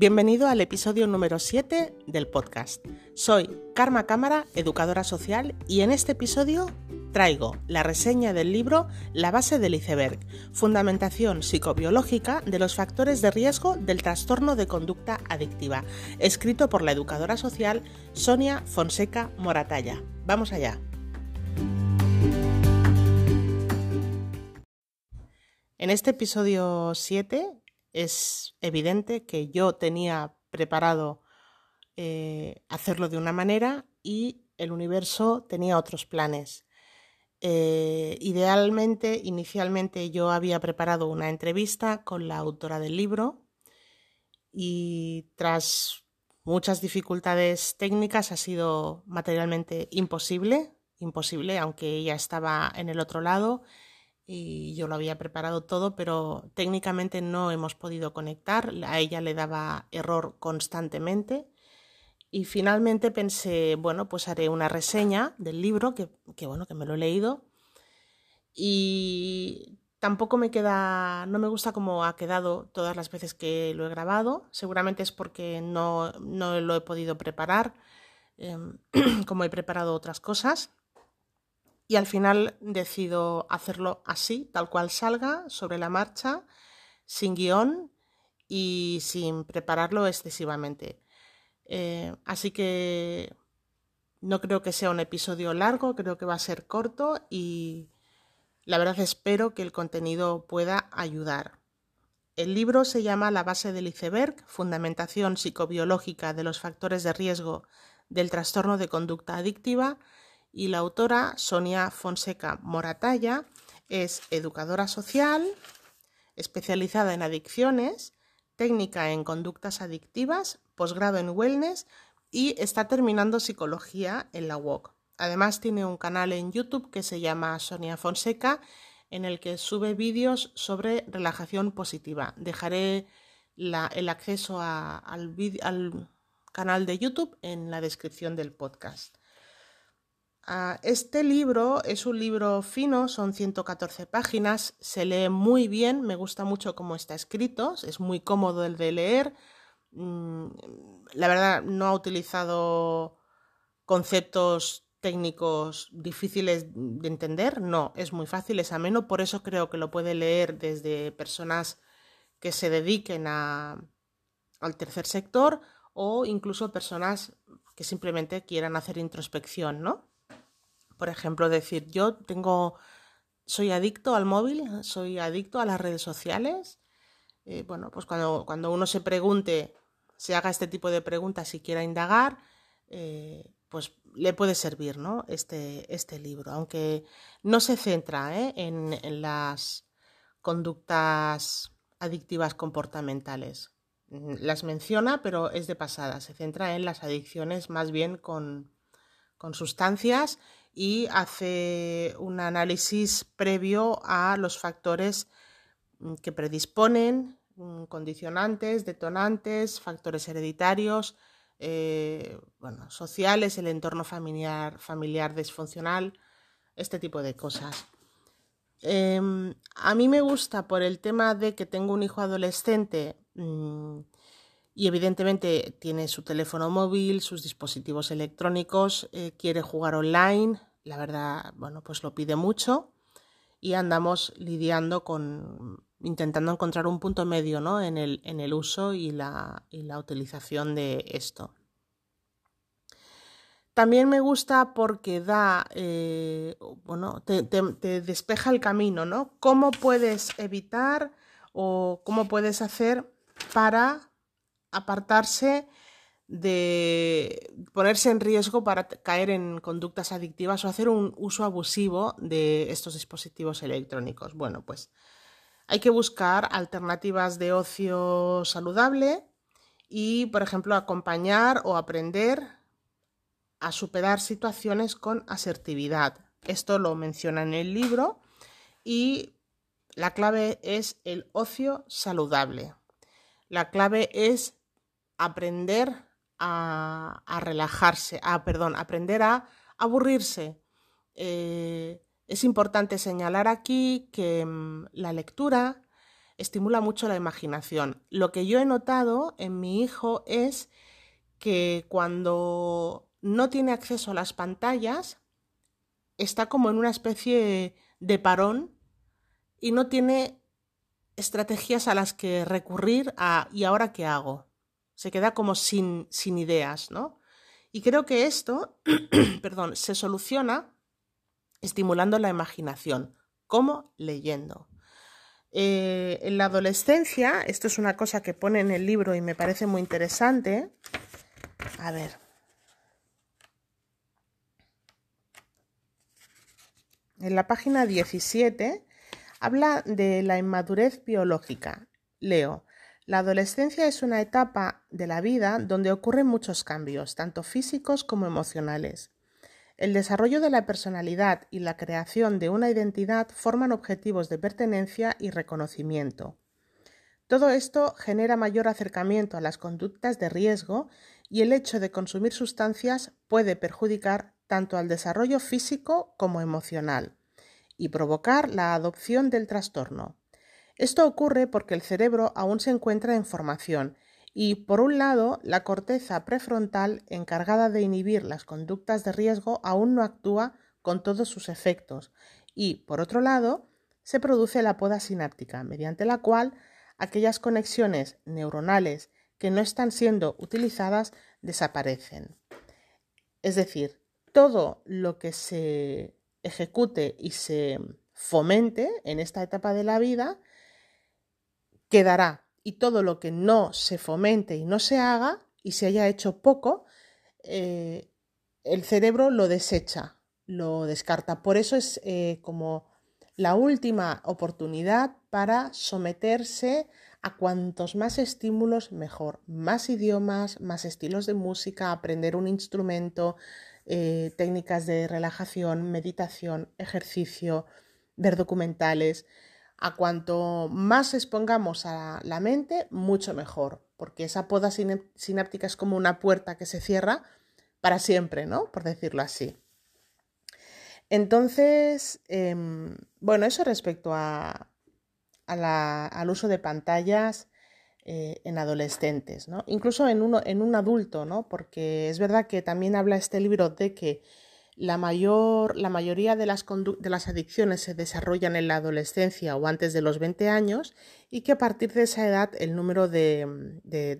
Bienvenido al episodio número 7 del podcast. Soy Karma Cámara, educadora social, y en este episodio traigo la reseña del libro La base del iceberg, fundamentación psicobiológica de los factores de riesgo del trastorno de conducta adictiva, escrito por la educadora social Sonia Fonseca Moratalla. Vamos allá. En este episodio 7 es evidente que yo tenía preparado eh, hacerlo de una manera y el universo tenía otros planes. Eh, idealmente, inicialmente yo había preparado una entrevista con la autora del libro y tras muchas dificultades técnicas ha sido materialmente imposible, imposible, aunque ella estaba en el otro lado y yo lo había preparado todo, pero técnicamente no hemos podido conectar, a ella le daba error constantemente. Y finalmente pensé, bueno, pues haré una reseña del libro, que, que bueno, que me lo he leído. Y tampoco me queda, no me gusta cómo ha quedado todas las veces que lo he grabado, seguramente es porque no, no lo he podido preparar em, como he preparado otras cosas y al final decido hacerlo así, tal cual salga, sobre la marcha, sin guion y sin prepararlo excesivamente. Eh, así que no creo que sea un episodio largo, creo que va a ser corto y la verdad espero que el contenido pueda ayudar. El libro se llama La base del iceberg, Fundamentación psicobiológica de los factores de riesgo del trastorno de conducta adictiva y la autora Sonia Fonseca Moratalla es educadora social, especializada en adicciones, técnica en conductas adictivas, posgrado en wellness y está terminando psicología en la UOC. Además tiene un canal en YouTube que se llama Sonia Fonseca en el que sube vídeos sobre relajación positiva. Dejaré el acceso al, al canal de YouTube en la descripción del podcast. Ah, este libro es un libro fino, son 114 páginas, se lee muy bien, me gusta mucho cómo está escrito, es muy cómodo el de leer. Mm, la verdad, no ha utilizado conceptos técnicos difíciles de entender, no, es muy fácil, es ameno, por eso creo que lo puede leer desde personas que se dediquen a, al tercer sector o incluso personas que simplemente quieran hacer introspección, ¿no? Por ejemplo, decir, yo tengo, soy adicto al móvil, soy adicto a las redes sociales. Eh, bueno, pues cuando, cuando, uno se pregunte, se haga este tipo de preguntas y quiera indagar, eh, pues le puede servir ¿no? este, este libro, aunque no se centra ¿eh? en, en, las conductas adictivas comportamentales. Mm, las menciona, pero es de pasada. Se centra en las adicciones más bien con, con sustancias y hace un análisis previo a los factores mm, que predisponen, mm, condicionantes, detonantes, factores hereditarios, eh, bueno, sociales, el entorno familiar, familiar disfuncional, este tipo de cosas. Em, a mí me gusta por el tema de que tengo un hijo adolescente mm, y evidentemente tiene su teléfono móvil, sus dispositivos electrónicos, eh, quiere jugar online, la verdad, bueno, pues lo pide mucho y andamos lidiando con, intentando encontrar un punto medio ¿no? en, el, en el uso y la, y la utilización de esto. También me gusta porque da, eh, bueno, te, te, despeja el camino, ¿no? ¿Cómo puedes evitar o cómo puedes hacer para apartarse de ponerse en riesgo para caer en conductas adictivas o hacer un uso abusivo de estos dispositivos electrónicos. Bueno, pues hay que buscar alternativas de ocio saludable y, por ejemplo, acompañar o aprender a superar situaciones con asertividad. Esto lo menciona en el libro y la clave es el ocio saludable. La clave es aprender a, relajarse, a, perdón, aprender a aburrirse. Eh, es importante señalar aquí que mm, la lectura estimula mucho la imaginación. Lo que yo he notado en mi hijo es que cuando no tiene acceso a las pantallas, está como en una especie de parón y no tiene estrategias a las que recurrir a ¿y ahora qué hago? Se queda como sin, sin ideas, ¿no? Y creo que esto, perdón, se soluciona estimulando la imaginación, como leyendo. Eh, en la adolescencia, esto es una cosa que pone en el libro y me parece muy interesante. A ver. En la página 17 habla de la inmadurez biológica. Leo. La adolescencia es una etapa de la vida donde ocurren muchos cambios, tanto físicos como emocionales. El desarrollo de la personalidad y la creación de una identidad forman objetivos de pertenencia y reconocimiento. Todo esto genera mayor acercamiento a las conductas de riesgo y el hecho de consumir sustancias puede perjudicar tanto al desarrollo físico como emocional y provocar la adopción del trastorno. Esto ocurre porque el cerebro aún se encuentra en formación y, por un lado, la corteza prefrontal, encargada de inhibir las conductas de riesgo, aún no actúa con todos sus efectos, y, por otro lado, se produce la poda sináptica, mediante la cual aquellas conexiones neuronales que no están siendo utilizadas desaparecen. Es decir, todo lo que se ejecute y se fomente en esta etapa de la vida quedará y todo lo que no se fomente y no se haga y se haya hecho poco, eh, el cerebro lo desecha, lo descarta. Por eso es eh, como la última oportunidad para someterse a cuantos más estímulos mejor, más idiomas, más estilos de música, aprender un instrumento, eh, técnicas de relajación, meditación, ejercicio, ver documentales. A cuanto más expongamos a la mente, mucho mejor, porque esa poda sináptica es como una puerta que se cierra para siempre, ¿no? Por decirlo así. Entonces, em, bueno, eso respecto a, al uso de pantallas eh, en adolescentes, ¿no? Incluso en, uno, en un adulto, ¿no? Porque es verdad que también habla este libro de que la, mayor, la mayoría de las, de las adicciones se desarrollan en la adolescencia o antes de los 20 años y que a partir de esa edad el número de, de,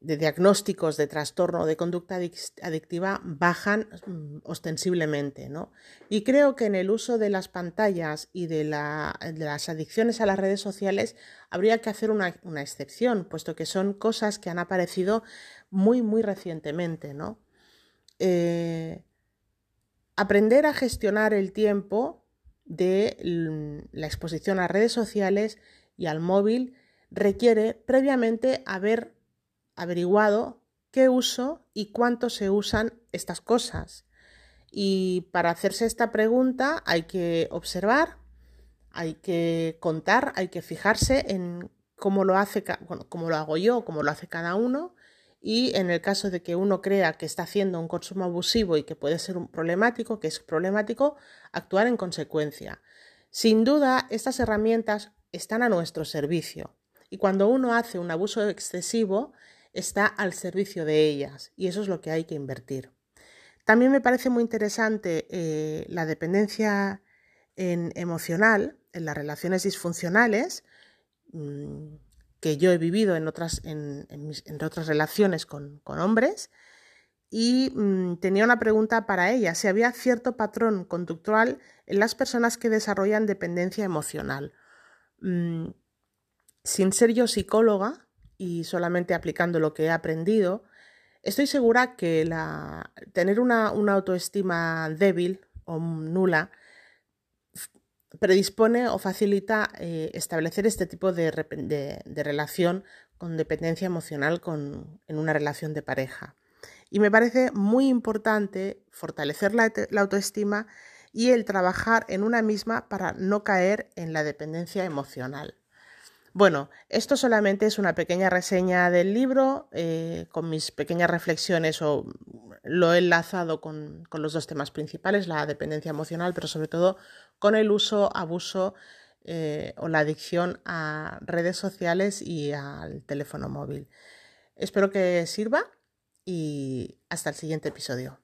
diagnósticos de trastorno de conducta adictiva bajan mm, ostensiblemente. ¿no? Y creo que en el uso de las pantallas y de, las adicciones a las redes sociales habría que hacer una, excepción, puesto que son cosas que han aparecido muy, muy recientemente. ¿no? Eh, Aprender a gestionar el tiempo de la exposición a redes sociales y al móvil requiere previamente haber averiguado qué uso y cuánto se usan estas cosas. Y para hacerse esta pregunta hay que observar, hay que contar, hay que fijarse en cómo lo hace, cómo lo hago yo, cómo lo hace cada uno y en el caso de que uno crea que está haciendo un consumo abusivo y que puede ser un problemático, que es problemático, actuar en consecuencia. Sin duda, estas herramientas están a nuestro servicio y cuando uno hace un abuso excesivo, está al servicio de ellas y eso es lo que hay que invertir. También me parece muy interesante eh, la dependencia en emocional en las relaciones disfuncionales. Que yo he vivido en otras, en, otras relaciones con, hombres y mm, tenía una pregunta para ella, si había cierto patrón conductual en las personas que desarrollan dependencia emocional. Mm, sin ser yo psicóloga y solamente aplicando lo que he aprendido, estoy segura que la, tener una, una autoestima débil o nula predispone o facilita eh, establecer este tipo de, relación con dependencia emocional en una relación de pareja. Y me parece muy importante fortalecer la, autoestima y el trabajar en una misma para no caer en la dependencia emocional. Bueno, esto solamente es una pequeña reseña del libro eh, con mis pequeñas reflexiones o lo he enlazado con, los dos temas principales, la dependencia emocional, pero sobre todo con el uso, abuso eh, o la adicción a redes sociales y al teléfono móvil. Espero que sirva y hasta el siguiente episodio.